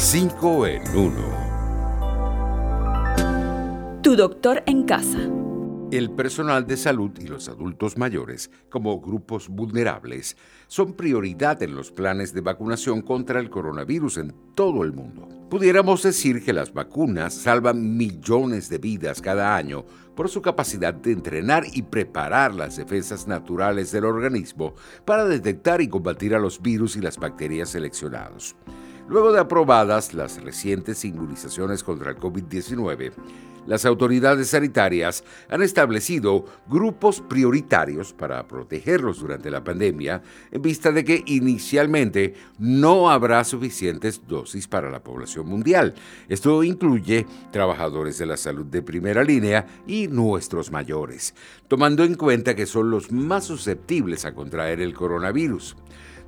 5 en 1. Tu doctor en casa. El personal de salud y los adultos mayores, como grupos vulnerables, son prioridad en los planes de vacunación contra el coronavirus en todo el mundo. Pudiéramos decir que las vacunas salvan millones de vidas cada año por su capacidad de entrenar y preparar las defensas naturales del organismo para detectar y combatir a los virus y las bacterias seleccionados. Luego de aprobadas las recientes inmunizaciones contra el COVID-19, las autoridades sanitarias han establecido grupos prioritarios para protegerlos durante la pandemia en vista de que inicialmente no habrá suficientes dosis para la población mundial. Esto incluye trabajadores de la salud de primera línea y nuestros mayores, tomando en cuenta que son los más susceptibles a contraer el coronavirus.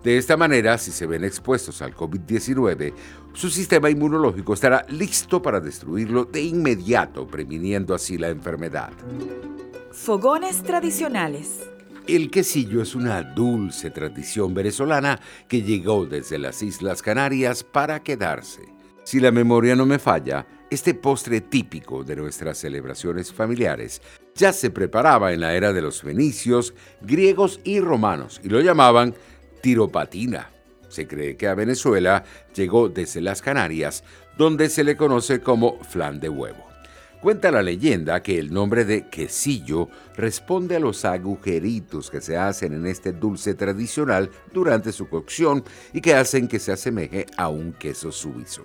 De esta manera, si se ven expuestos al COVID-19, su sistema inmunológico estará listo para destruirlo de inmediato, previniendo así la enfermedad. Fogones tradicionales. El quesillo es una dulce tradición venezolana que llegó desde las Islas Canarias para quedarse. Si la memoria no me falla, este postre típico de nuestras celebraciones familiares ya se preparaba en la era de los fenicios, griegos y romanos y lo llamaban tiropatina. Se cree que a Venezuela llegó desde las Canarias, donde se le conoce como flan de huevo. Cuenta la leyenda que el nombre de quesillo responde a los agujeritos que se hacen en este dulce tradicional durante su cocción y que hacen que se asemeje a un queso suizo.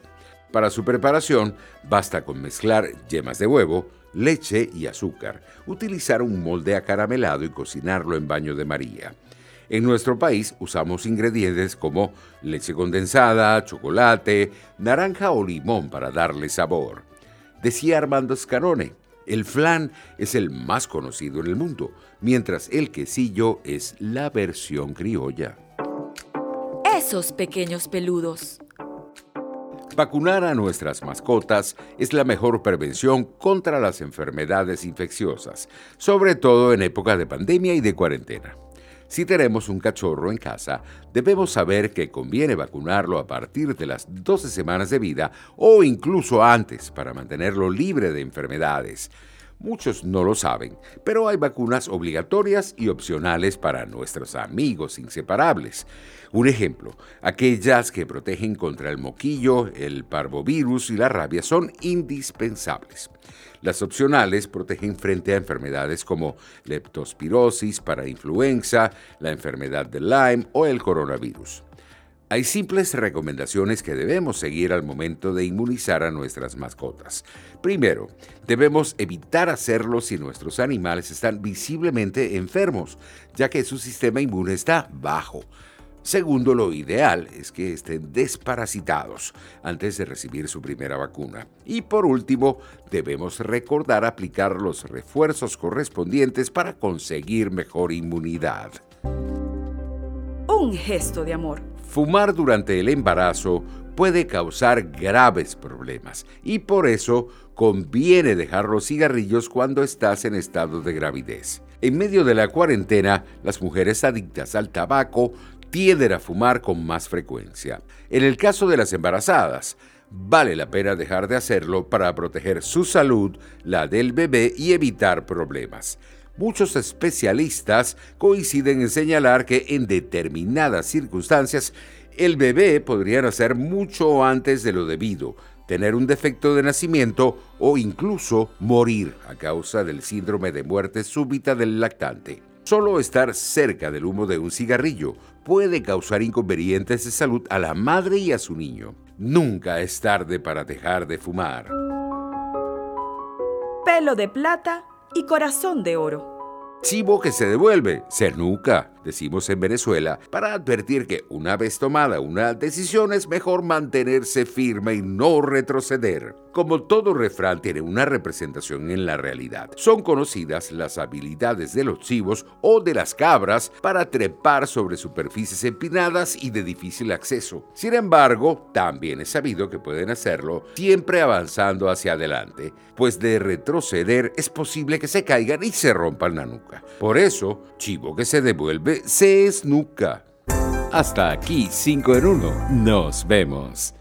Para su preparación basta con mezclar yemas de huevo, leche y azúcar, utilizar un molde acaramelado y cocinarlo en baño de María. En nuestro país usamos ingredientes como leche condensada, chocolate, naranja o limón para darle sabor. Decía Armando Scarone, el flan es el más conocido en el mundo, mientras el quesillo es la versión criolla. Esos pequeños peludos. Vacunar a nuestras mascotas es la mejor prevención contra las enfermedades infecciosas, sobre todo en época de pandemia y de cuarentena. Si tenemos un cachorro en casa, debemos saber que conviene vacunarlo a partir de las 12 semanas de vida o incluso antes para mantenerlo libre de enfermedades. Muchos no lo saben, pero hay vacunas obligatorias y opcionales para nuestros amigos inseparables. Un ejemplo, aquellas que protegen contra el moquillo, el parvovirus y la rabia son indispensables. Las opcionales protegen frente a enfermedades como leptospirosis para influenza, la enfermedad de Lyme o el coronavirus. Hay simples recomendaciones que debemos seguir al momento de inmunizar a nuestras mascotas. Primero, debemos evitar hacerlo si nuestros animales están visiblemente enfermos, ya que su sistema inmune está bajo. Segundo, lo ideal es que estén desparasitados antes de recibir su primera vacuna. Y por último, debemos recordar aplicar los refuerzos correspondientes para conseguir mejor inmunidad. Un gesto de amor. Fumar durante el embarazo puede causar graves problemas y por eso conviene dejar los cigarrillos cuando estás en estado de gravidez. En medio de la cuarentena, las mujeres adictas al tabaco tienden a fumar con más frecuencia. En el caso de las embarazadas, vale la pena dejar de hacerlo para proteger su salud, la del bebé y evitar problemas. Muchos especialistas coinciden en señalar que en determinadas circunstancias el bebé podría nacer mucho antes de lo debido, tener un defecto de nacimiento o incluso morir a causa del síndrome de muerte súbita del lactante. Solo estar cerca del humo de un cigarrillo puede causar inconvenientes de salud a la madre y a su niño. Nunca es tarde para dejar de fumar. Pelo de plata y corazón de oro. Chivo que se devuelve, se nuca, decimos en Venezuela, para advertir que una vez tomada una decisión es mejor mantenerse firme y no retroceder. Como todo refrán tiene una representación en la realidad, son conocidas las habilidades de los chivos o de las cabras para trepar sobre superficies empinadas y de difícil acceso. Sin embargo, también es sabido que pueden hacerlo siempre avanzando hacia adelante, pues de retroceder es posible que se caigan y se rompan la nuca. Por eso, chivo que se devuelve se esnuca. Hasta aquí 5 en 1. Nos vemos.